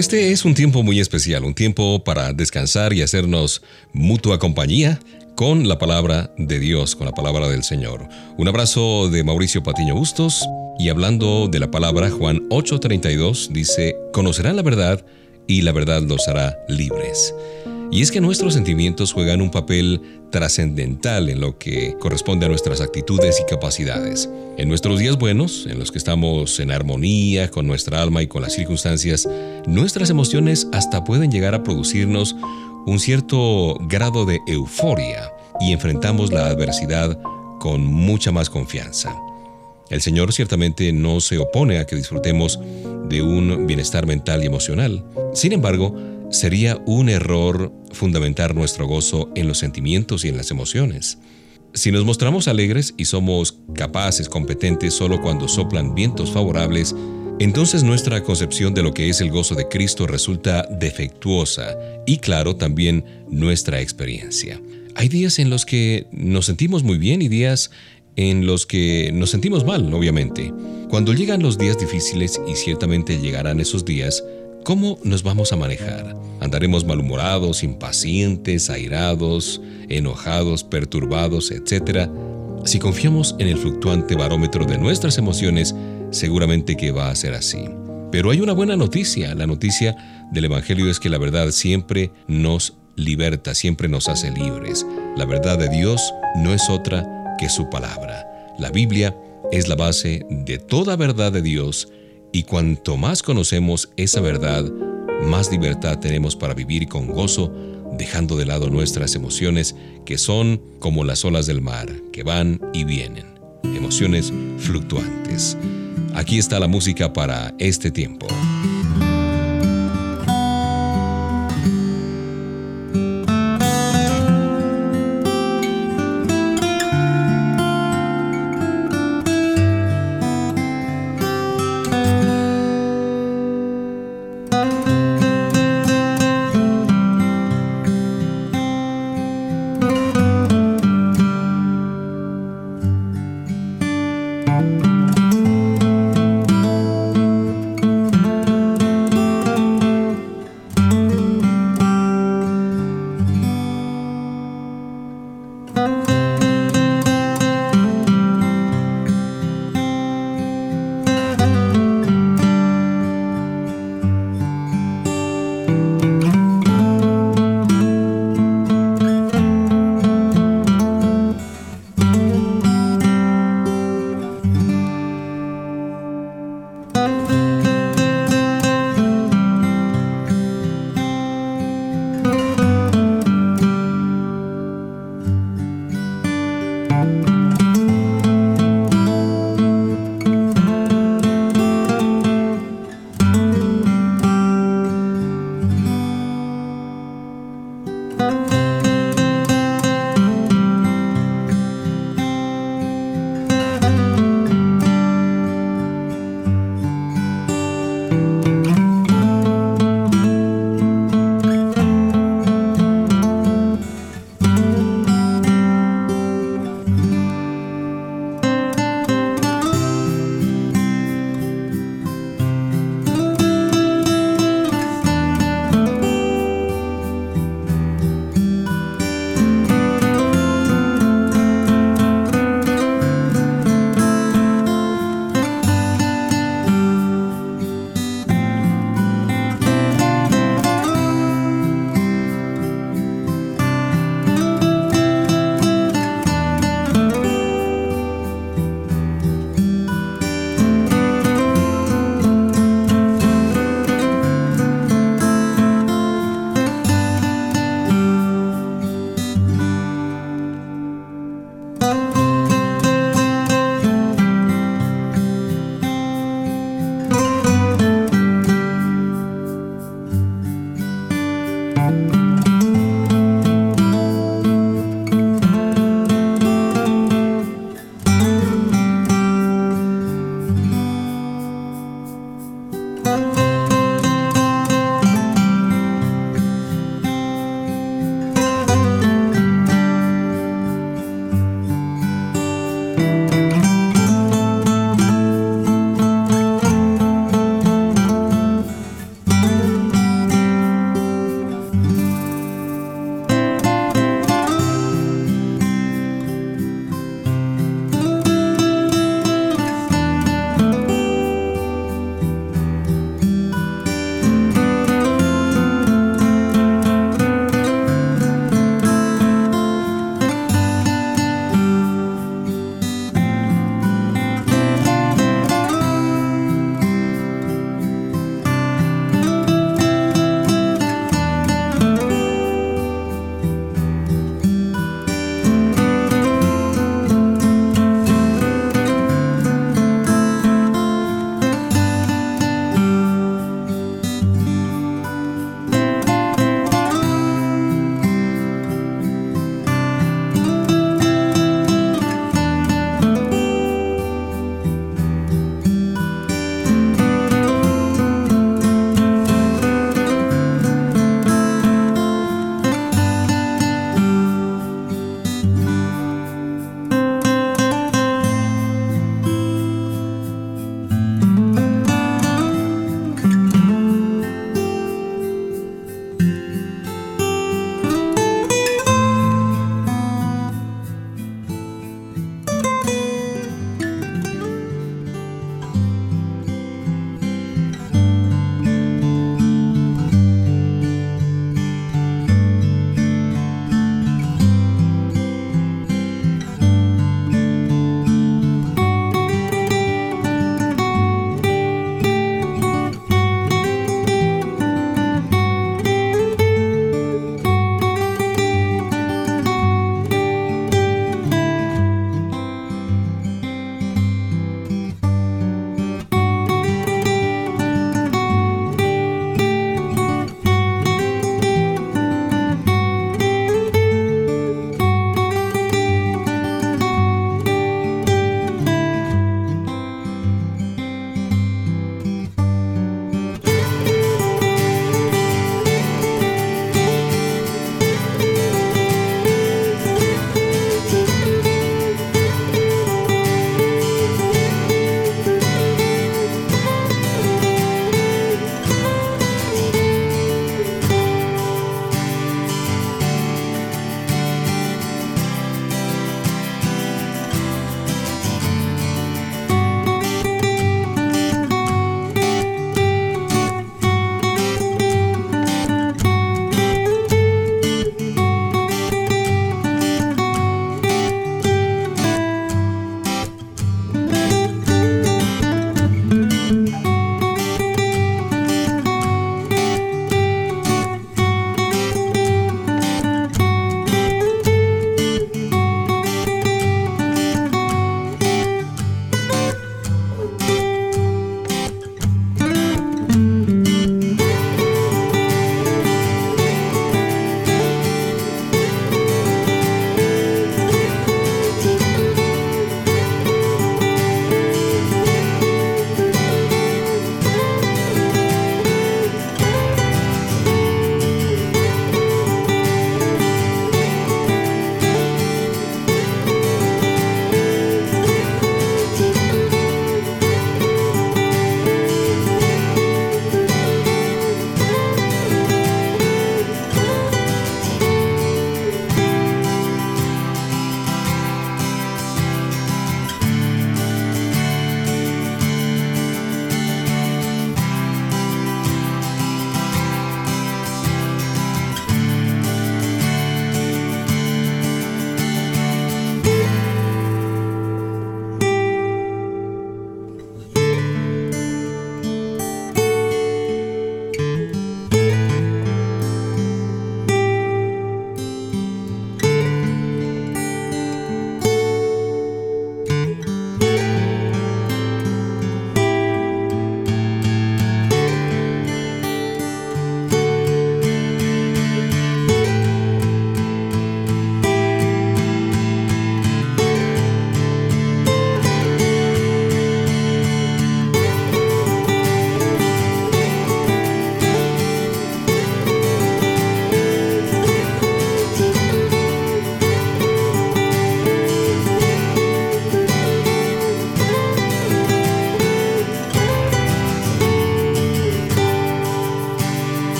Este es un tiempo muy especial, un tiempo para descansar y hacernos mutua compañía con la palabra de Dios, con la palabra del Señor. Un abrazo de Mauricio Patiño Bustos y hablando de la palabra, Juan 8:32 dice, conocerán la verdad y la verdad los hará libres. Y es que nuestros sentimientos juegan un papel trascendental en lo que corresponde a nuestras actitudes y capacidades. En nuestros días buenos, en los que estamos en armonía con nuestra alma y con las circunstancias, nuestras emociones hasta pueden llegar a producirnos un cierto grado de euforia y enfrentamos la adversidad con mucha más confianza. El Señor ciertamente no se opone a que disfrutemos de un bienestar mental y emocional. Sin embargo, sería un error fundamentar nuestro gozo en los sentimientos y en las emociones. Si nos mostramos alegres y somos capaces, competentes solo cuando soplan vientos favorables, entonces nuestra concepción de lo que es el gozo de Cristo resulta defectuosa y claro también nuestra experiencia. Hay días en los que nos sentimos muy bien y días en los que nos sentimos mal, obviamente. Cuando llegan los días difíciles, y ciertamente llegarán esos días, ¿Cómo nos vamos a manejar? ¿Andaremos malhumorados, impacientes, airados, enojados, perturbados, etcétera? Si confiamos en el fluctuante barómetro de nuestras emociones, seguramente que va a ser así. Pero hay una buena noticia. La noticia del Evangelio es que la verdad siempre nos liberta, siempre nos hace libres. La verdad de Dios no es otra que su palabra. La Biblia es la base de toda verdad de Dios y cuanto más conocemos esa verdad, más libertad tenemos para vivir con gozo, dejando de lado nuestras emociones que son como las olas del mar, que van y vienen, emociones fluctuantes. Aquí está la música para este tiempo.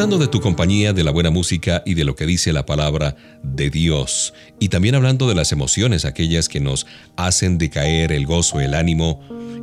Disfrutando de tu compañía, de la buena música y de lo que dice la palabra de Dios. Y también hablando de las emociones, aquellas que nos hacen decaer el gozo, el ánimo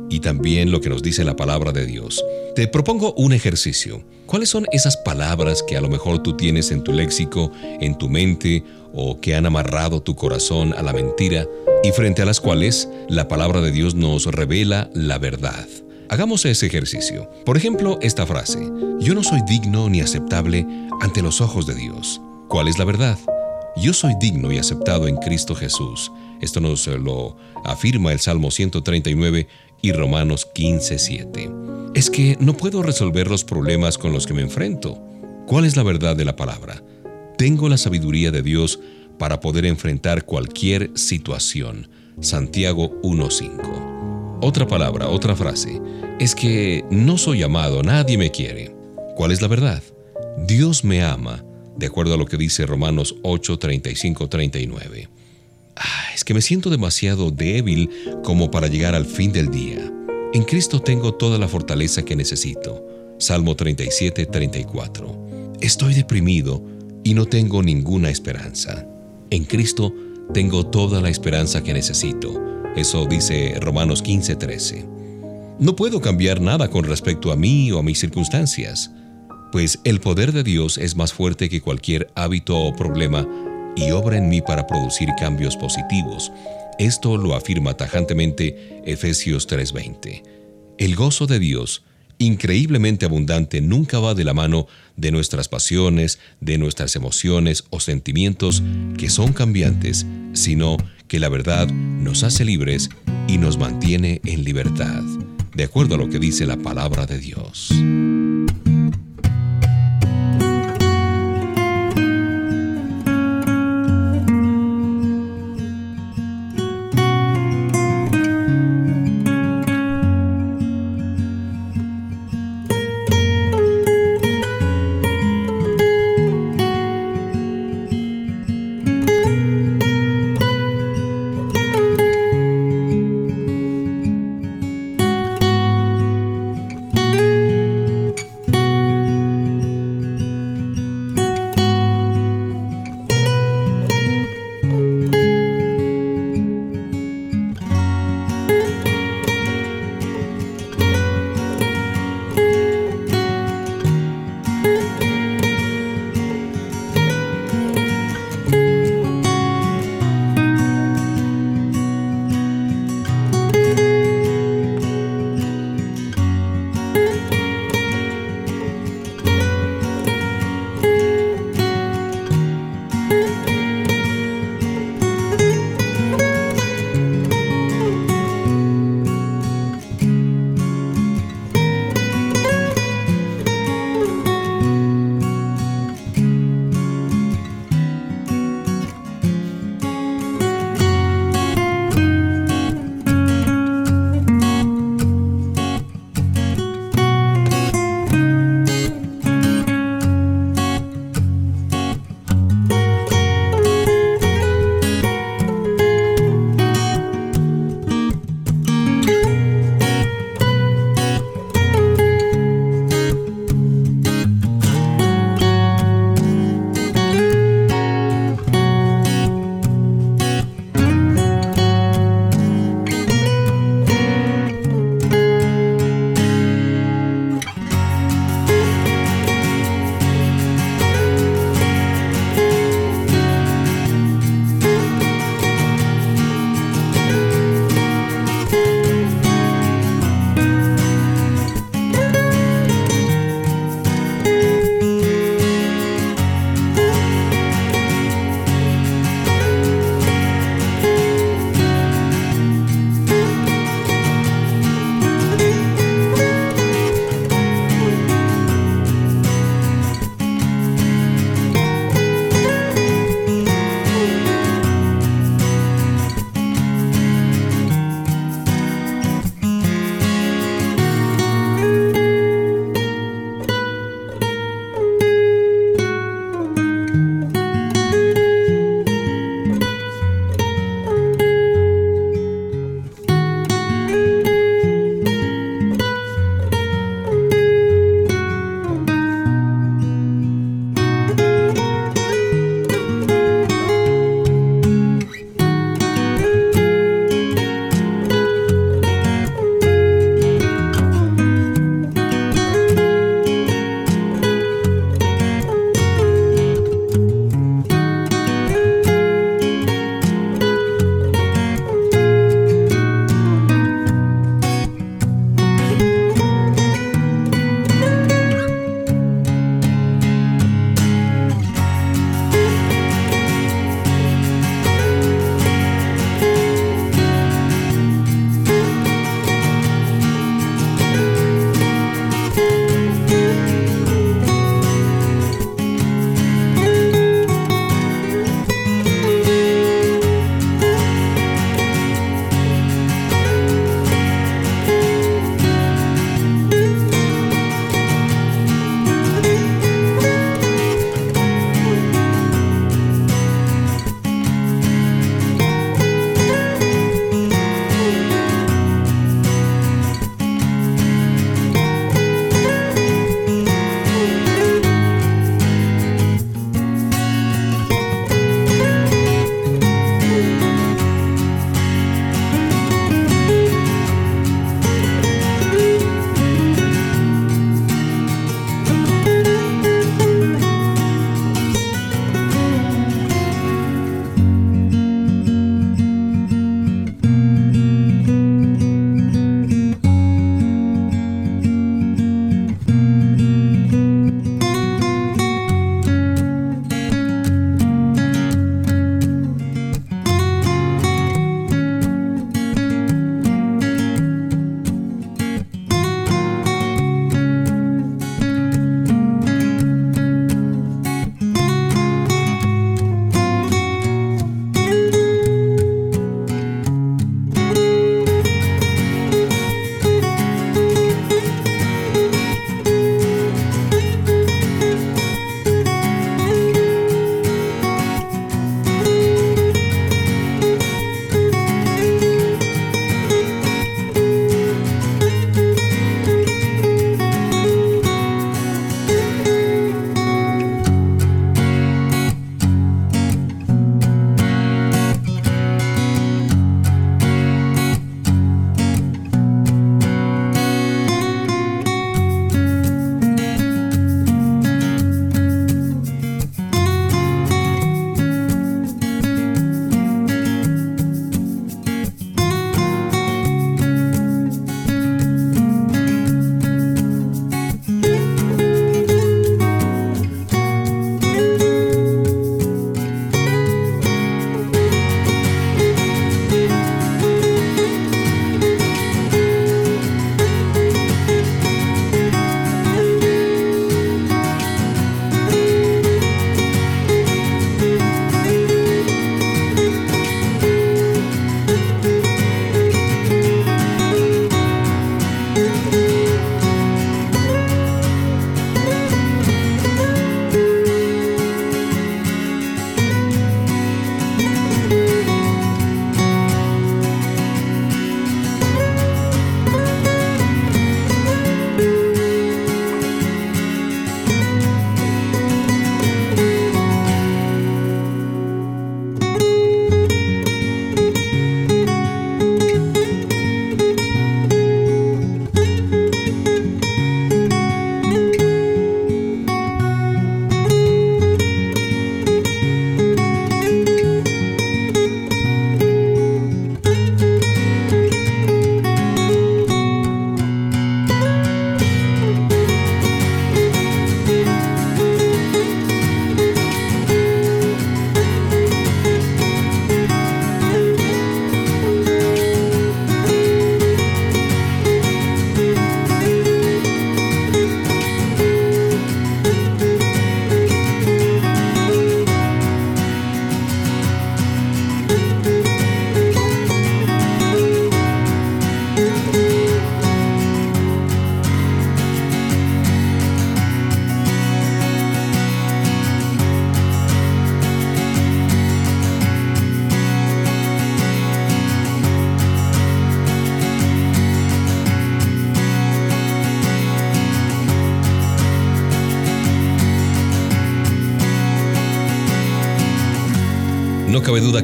y también lo que nos dice la palabra de Dios. Te propongo un ejercicio. ¿Cuáles son esas palabras que a lo mejor tú tienes en tu léxico, en tu mente o que han amarrado tu corazón a la mentira y frente a las cuales la palabra de Dios nos revela la verdad? Hagamos ese ejercicio. Por ejemplo, esta frase, yo no soy digno ni aceptable ante los ojos de Dios. ¿Cuál es la verdad? Yo soy digno y aceptado en Cristo Jesús. Esto nos lo afirma el Salmo 139 y Romanos 15:7. Es que no puedo resolver los problemas con los que me enfrento. ¿Cuál es la verdad de la palabra? Tengo la sabiduría de Dios para poder enfrentar cualquier situación. Santiago 1:5. Otra palabra, otra frase, es que no soy amado, nadie me quiere. ¿Cuál es la verdad? Dios me ama, de acuerdo a lo que dice Romanos 8, 35, 39. es que me siento demasiado débil como para llegar al fin del día. En Cristo tengo toda la fortaleza que necesito. Salmo 37, 34. Estoy deprimido y no tengo ninguna esperanza. En Cristo tengo toda la esperanza que necesito. Eso dice Romanos 15:13. No puedo cambiar nada con respecto a mí o a mis circunstancias, pues el poder de Dios es más fuerte que cualquier hábito o problema y obra en mí para producir cambios positivos. Esto lo afirma tajantemente Efesios 3:20. El gozo de Dios, increíblemente abundante, nunca va de la mano de nuestras pasiones, de nuestras emociones o sentimientos que son cambiantes, sino que la verdad nos hace libres y nos mantiene en libertad, de acuerdo a lo que dice la palabra de Dios.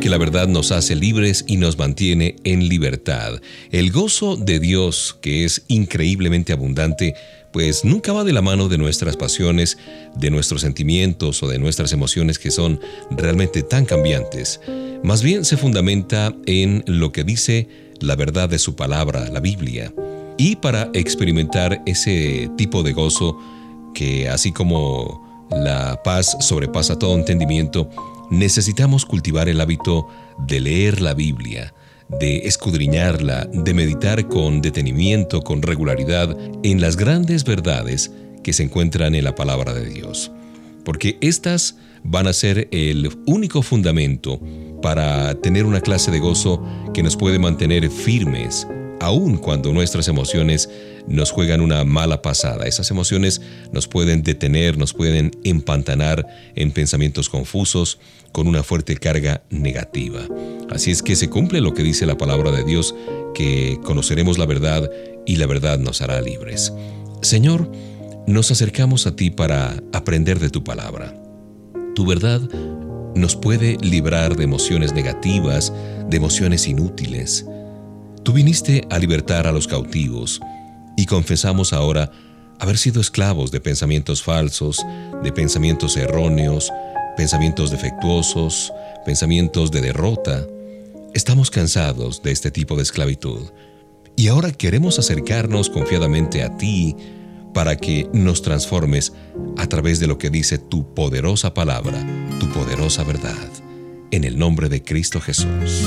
Que la verdad nos hace libres y nos mantiene en libertad. El gozo de Dios, que es increíblemente abundante, pues nunca va de la mano de nuestras pasiones, de nuestros sentimientos o de nuestras emociones que son realmente tan cambiantes. Más bien se fundamenta en lo que dice la verdad de su palabra, la Biblia. Y para experimentar ese tipo de gozo, que así como la paz sobrepasa todo entendimiento, necesitamos cultivar el hábito de leer la Biblia, de escudriñarla, de meditar con detenimiento, con regularidad en las grandes verdades que se encuentran en la palabra de Dios. Porque estas van a ser el único fundamento para tener una clase de gozo que nos puede mantener firmes, aun cuando nuestras emociones nos juegan una mala pasada. Esas emociones nos pueden detener, nos pueden empantanar en pensamientos confusos con una fuerte carga negativa. Así es que se cumple lo que dice la palabra de Dios, que conoceremos la verdad y la verdad nos hará libres. Señor, nos acercamos a ti para aprender de tu palabra. Tu verdad nos puede librar de emociones negativas, de emociones inútiles. Tú viniste a libertar a los cautivos y confesamos ahora haber sido esclavos de pensamientos falsos, de pensamientos erróneos, pensamientos defectuosos, pensamientos de derrota. Estamos cansados de este tipo de esclavitud y ahora queremos acercarnos confiadamente a ti para que nos transformes a través de lo que dice tu poderosa palabra, tu poderosa verdad. En el nombre de Cristo Jesús.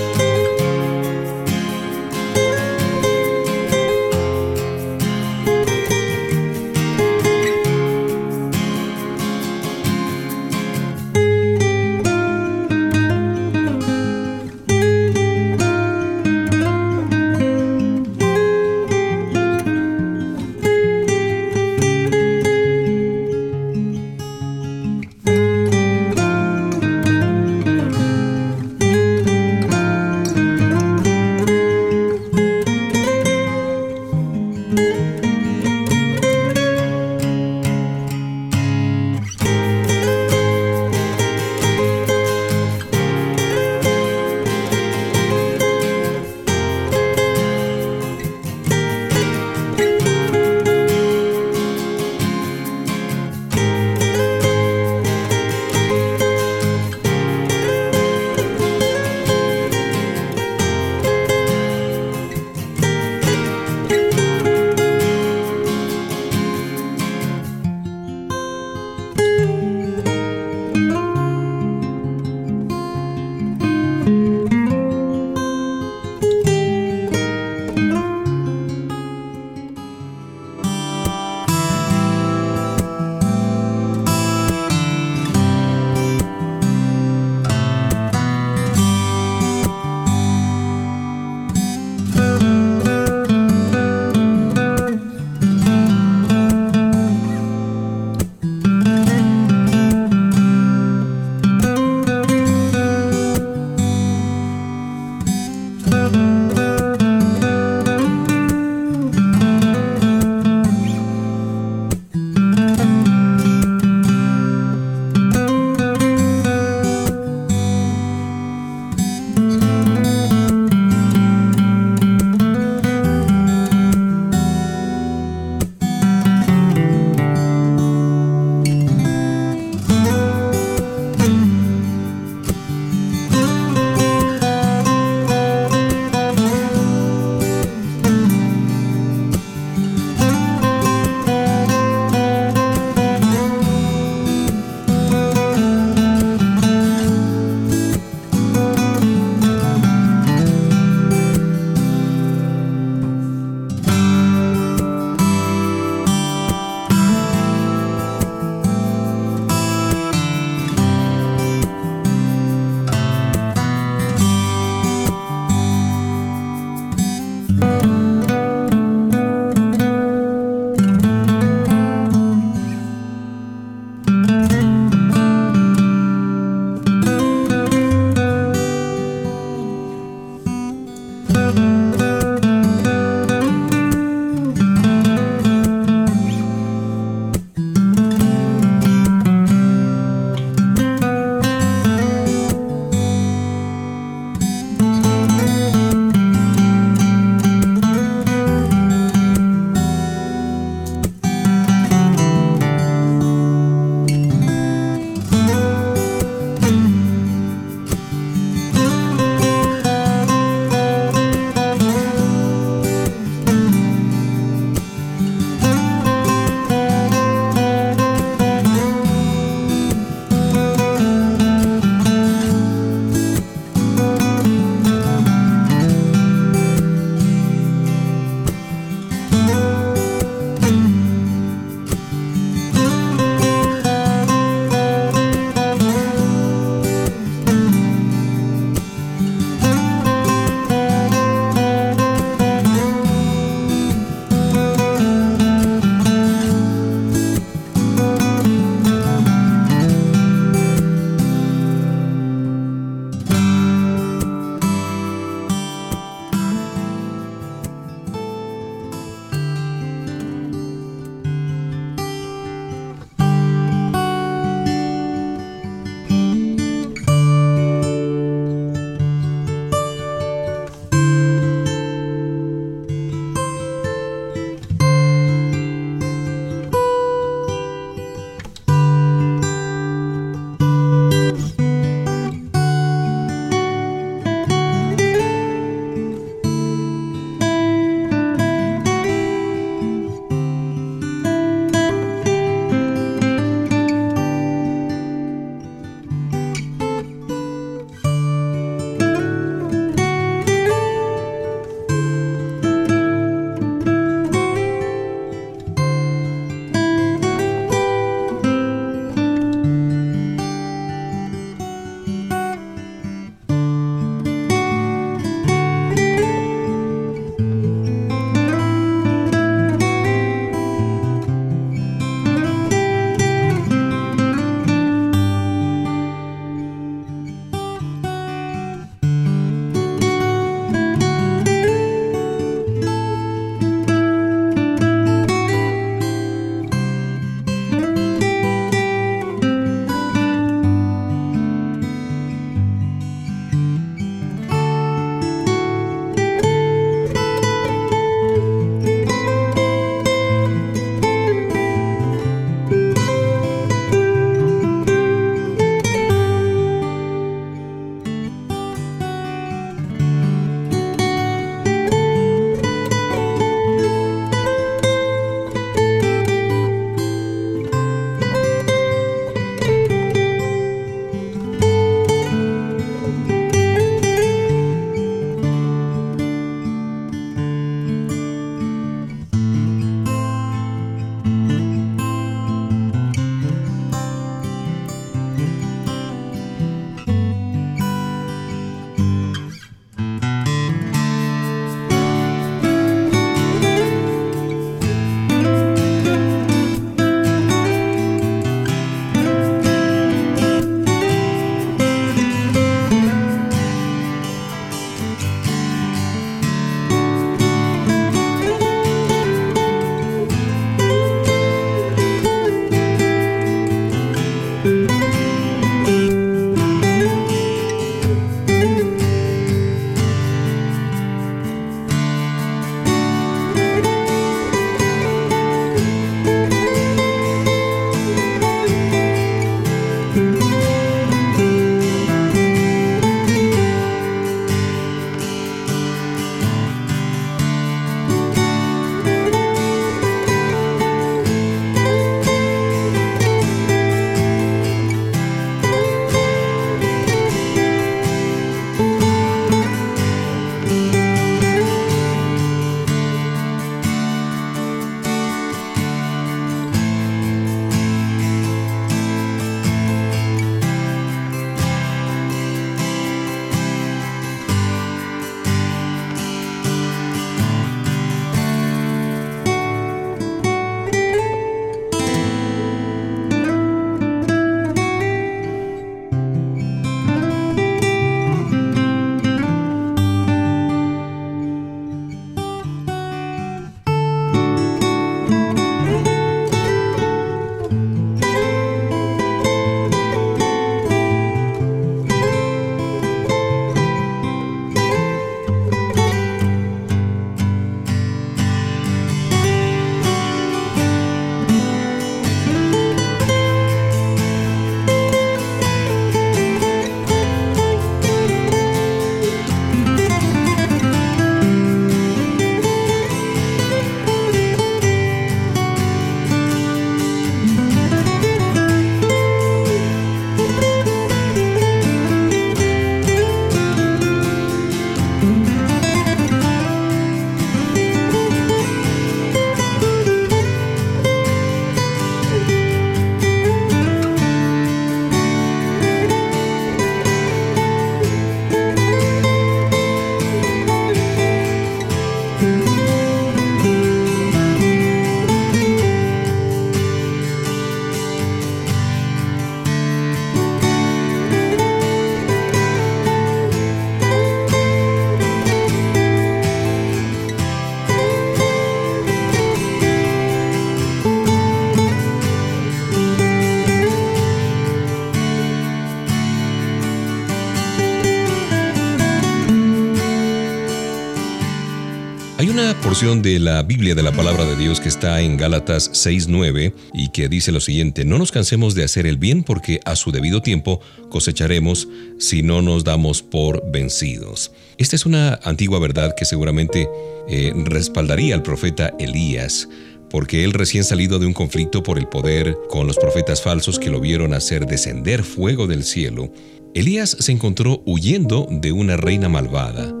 De la Biblia de la palabra de Dios que está en Gálatas 6:9 y que dice lo siguiente, no nos cansemos de hacer el bien porque a su debido tiempo cosecharemos si no nos damos por vencidos. Esta es una antigua verdad que seguramente eh, respaldaría al profeta Elías porque él recién salido de un conflicto por el poder con los profetas falsos que lo vieron hacer descender fuego del cielo, Elías se encontró huyendo de una reina malvada.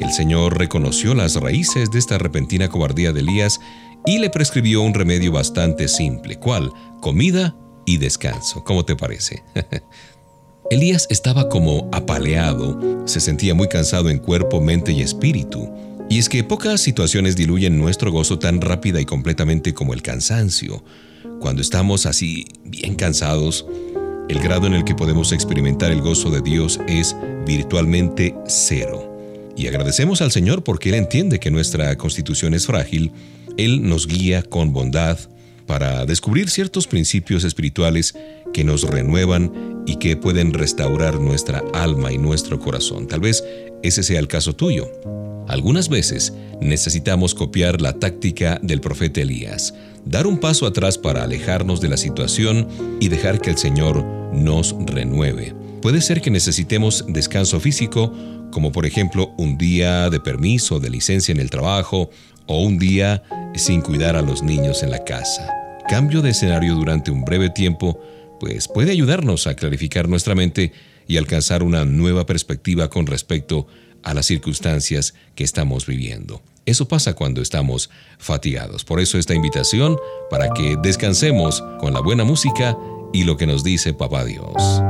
El Señor reconoció las raíces de esta repentina cobardía de Elías y le prescribió un remedio bastante simple, ¿cuál? Comida y descanso. ¿Cómo te parece? Elías estaba como apaleado, se sentía muy cansado en cuerpo, mente y espíritu. Y es que pocas situaciones diluyen nuestro gozo tan rápida y completamente como el cansancio. Cuando estamos así bien cansados, el grado en el que podemos experimentar el gozo de Dios es virtualmente cero. Y agradecemos al Señor porque Él entiende que nuestra constitución es frágil. Él nos guía con bondad para descubrir ciertos principios espirituales que nos renuevan y que pueden restaurar nuestra alma y nuestro corazón. Tal vez ese sea el caso tuyo. Algunas veces necesitamos copiar la táctica del profeta Elías, dar un paso atrás para alejarnos de la situación y dejar que el Señor nos renueve. Puede ser que necesitemos descanso físico como por ejemplo un día de permiso de licencia en el trabajo o un día sin cuidar a los niños en la casa. Cambio de escenario durante un breve tiempo, pues puede ayudarnos a clarificar nuestra mente y alcanzar una nueva perspectiva con respecto a las circunstancias que estamos viviendo. Eso pasa cuando estamos fatigados. Por eso esta invitación para que descansemos con la buena música y lo que nos dice Papá Dios.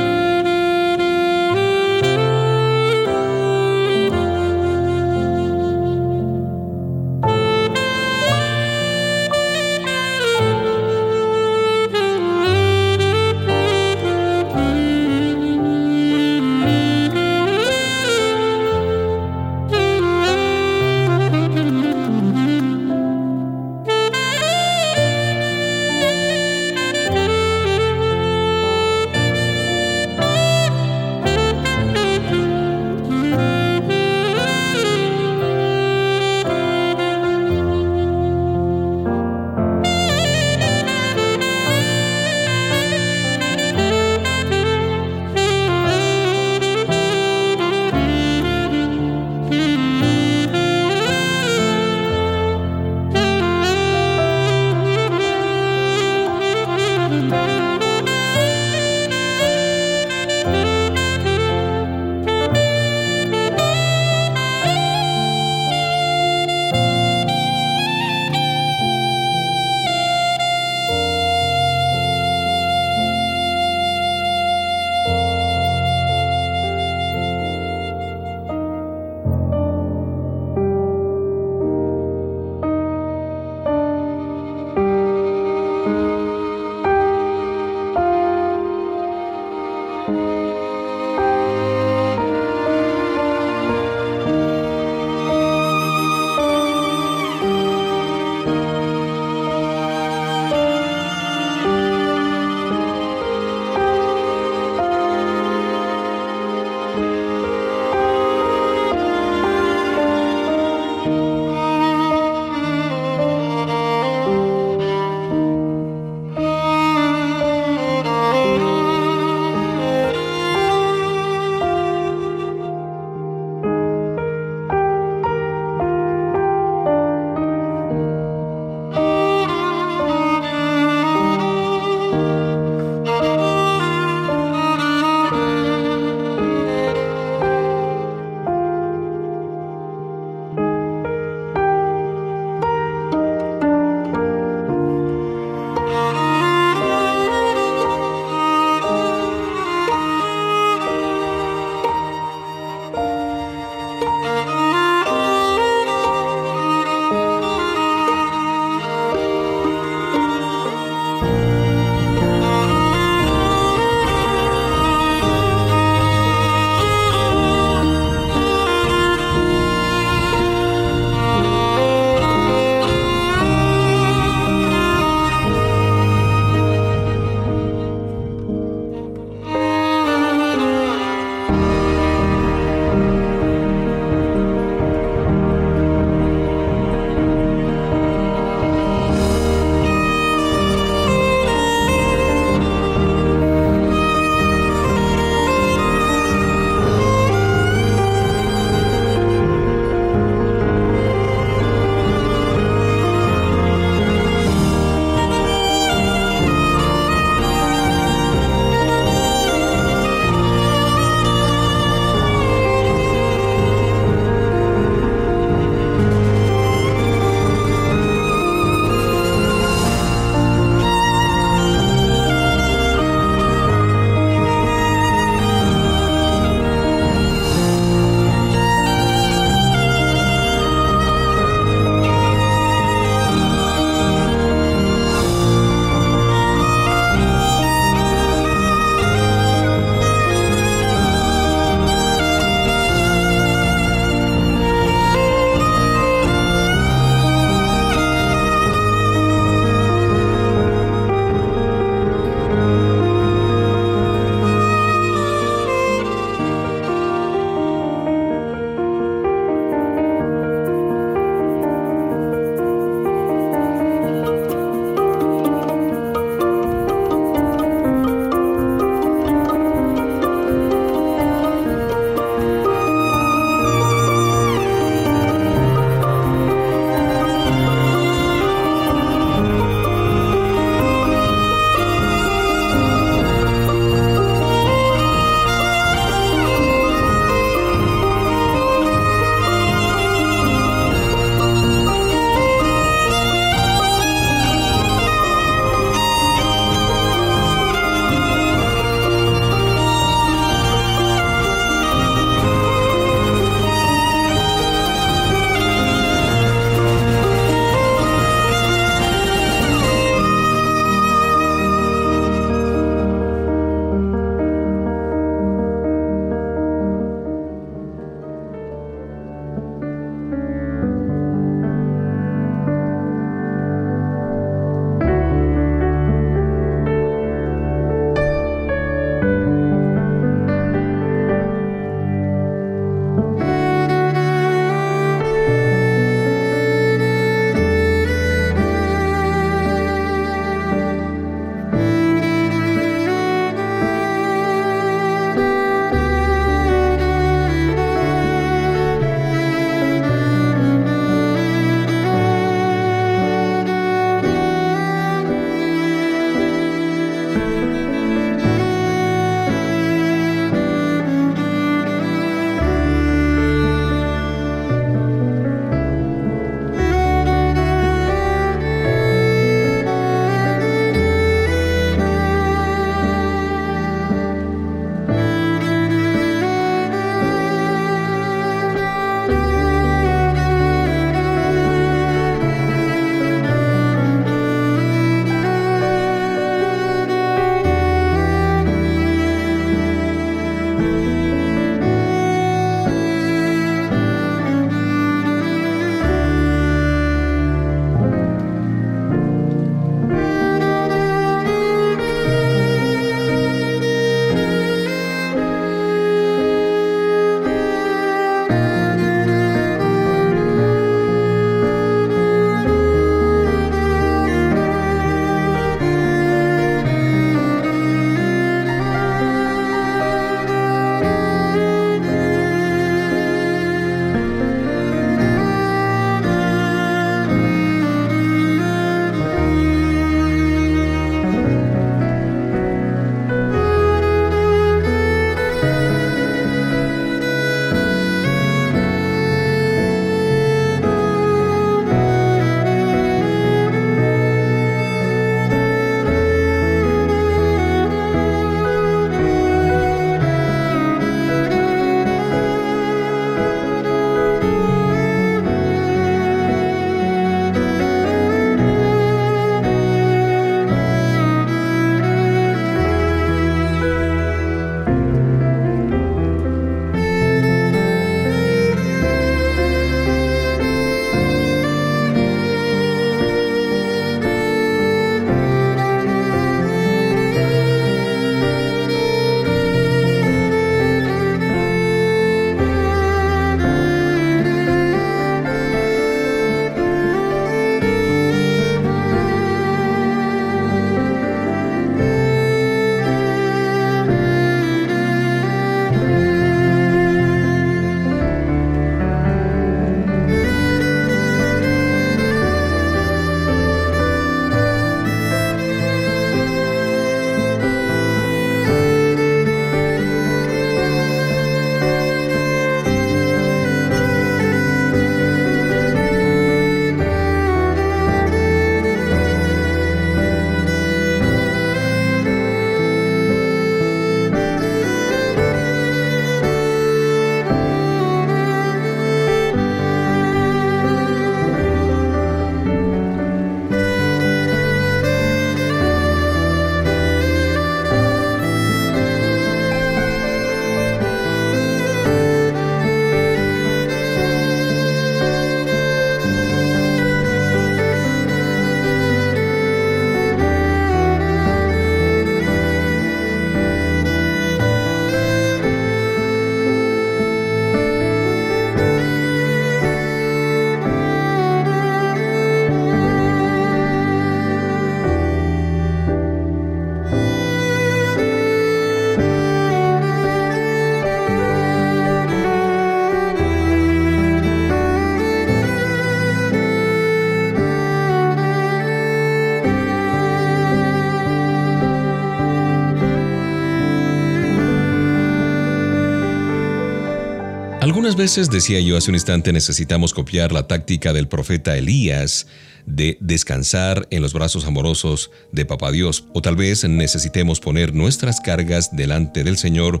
Algunas veces, decía yo hace un instante, necesitamos copiar la táctica del profeta Elías de descansar en los brazos amorosos de Papá Dios, o tal vez necesitemos poner nuestras cargas delante del Señor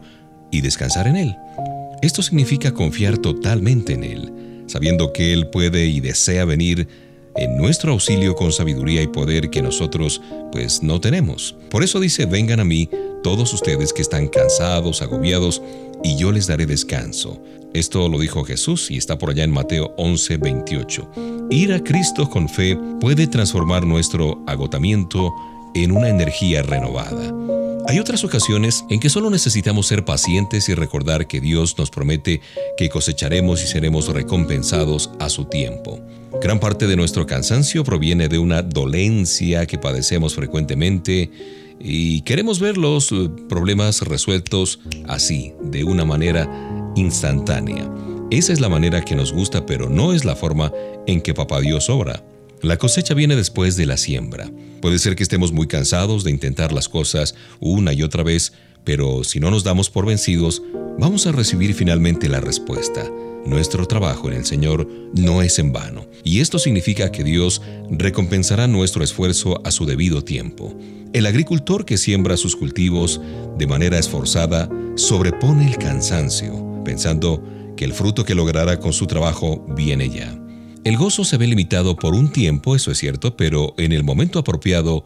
y descansar en Él. Esto significa confiar totalmente en Él, sabiendo que Él puede y desea venir en nuestro auxilio con sabiduría y poder que nosotros pues no tenemos. Por eso dice, vengan a mí todos ustedes que están cansados, agobiados, y yo les daré descanso. Esto lo dijo Jesús y está por allá en Mateo 11, 28. Ir a Cristo con fe puede transformar nuestro agotamiento en una energía renovada. Hay otras ocasiones en que solo necesitamos ser pacientes y recordar que Dios nos promete que cosecharemos y seremos recompensados a su tiempo. Gran parte de nuestro cansancio proviene de una dolencia que padecemos frecuentemente y queremos ver los eh, problemas resueltos así, de una manera instantánea. Esa es la manera que nos gusta, pero no es la forma en que Papá Dios obra. La cosecha viene después de la siembra. Puede ser que estemos muy cansados de intentar las cosas una y otra vez, pero si no nos damos por vencidos, vamos a recibir finalmente la respuesta. Nuestro trabajo en el Señor no es en vano, y esto significa que Dios recompensará nuestro esfuerzo a su debido tiempo. El agricultor que siembra sus cultivos de manera esforzada sobrepone el cansancio, pensando que el fruto que logrará con su trabajo viene ya. El gozo se ve limitado por un tiempo, eso es cierto, pero en el momento apropiado,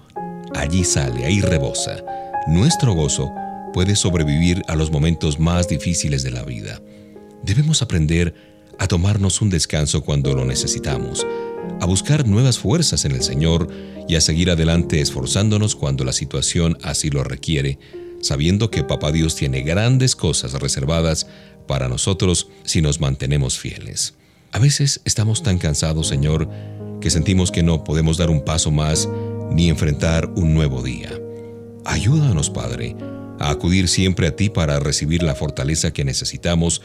allí sale, ahí rebosa. Nuestro gozo puede sobrevivir a los momentos más difíciles de la vida. Debemos aprender a tomarnos un descanso cuando lo necesitamos, a buscar nuevas fuerzas en el Señor y a seguir adelante esforzándonos cuando la situación así lo requiere, sabiendo que Papá Dios tiene grandes cosas reservadas para nosotros si nos mantenemos fieles. A veces estamos tan cansados, Señor, que sentimos que no podemos dar un paso más ni enfrentar un nuevo día. Ayúdanos, Padre, a acudir siempre a ti para recibir la fortaleza que necesitamos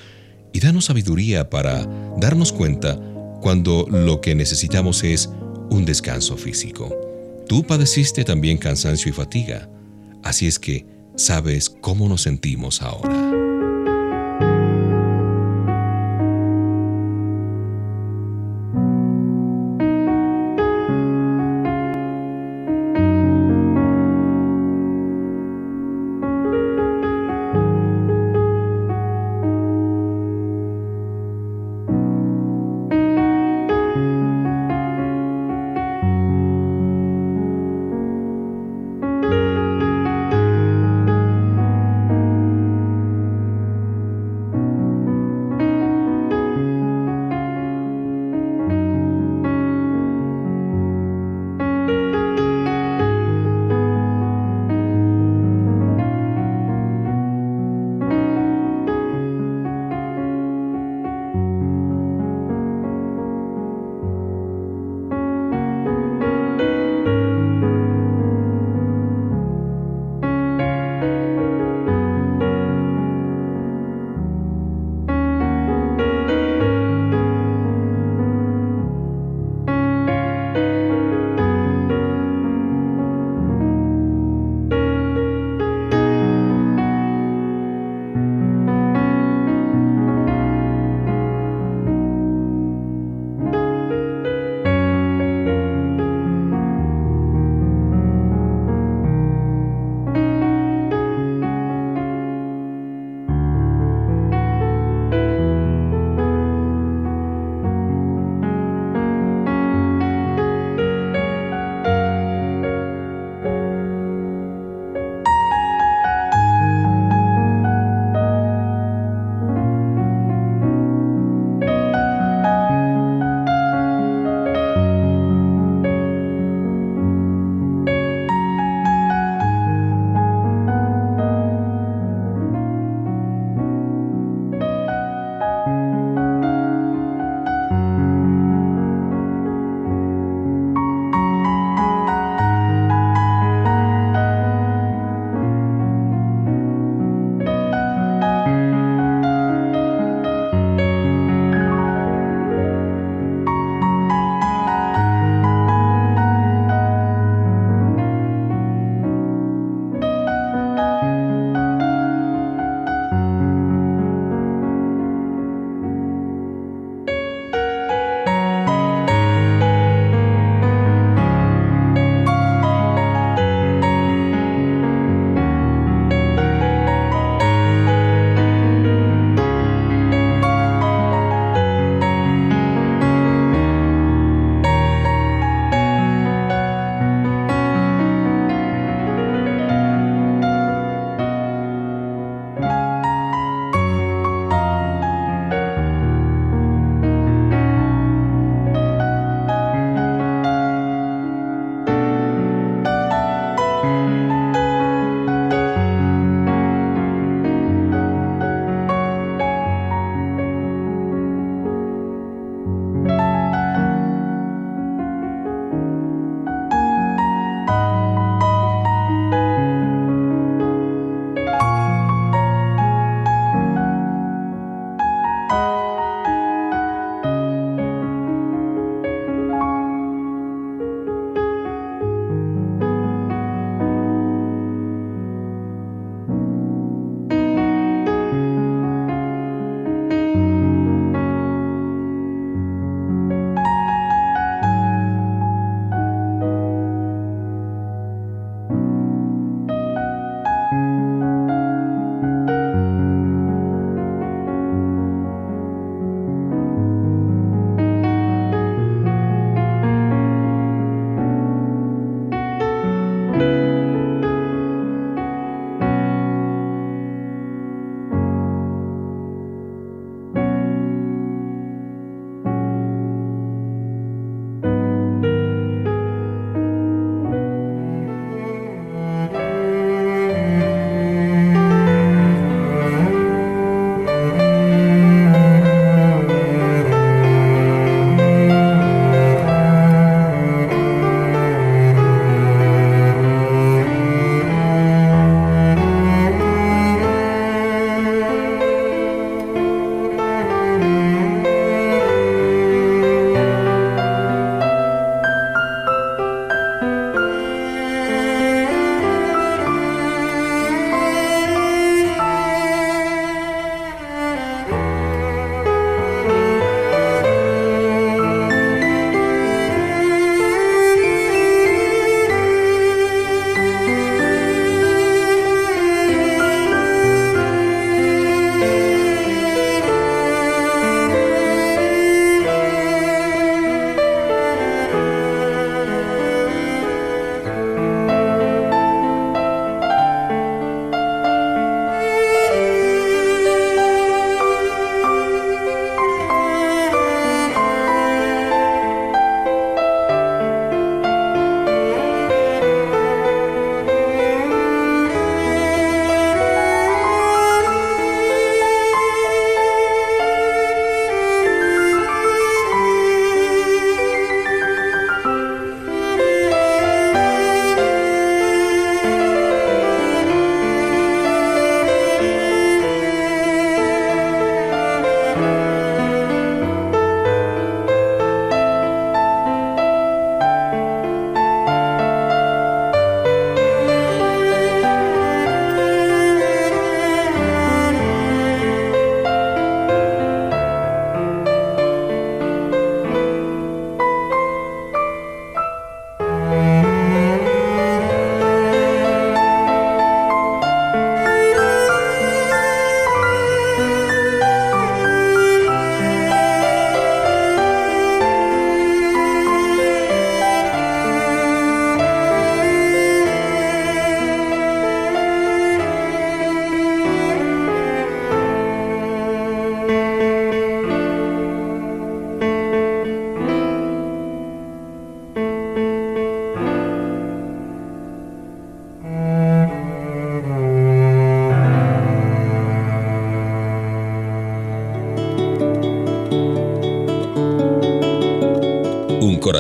y danos sabiduría para darnos cuenta cuando lo que necesitamos es un descanso físico. Tú padeciste también cansancio y fatiga, así es que sabes cómo nos sentimos ahora.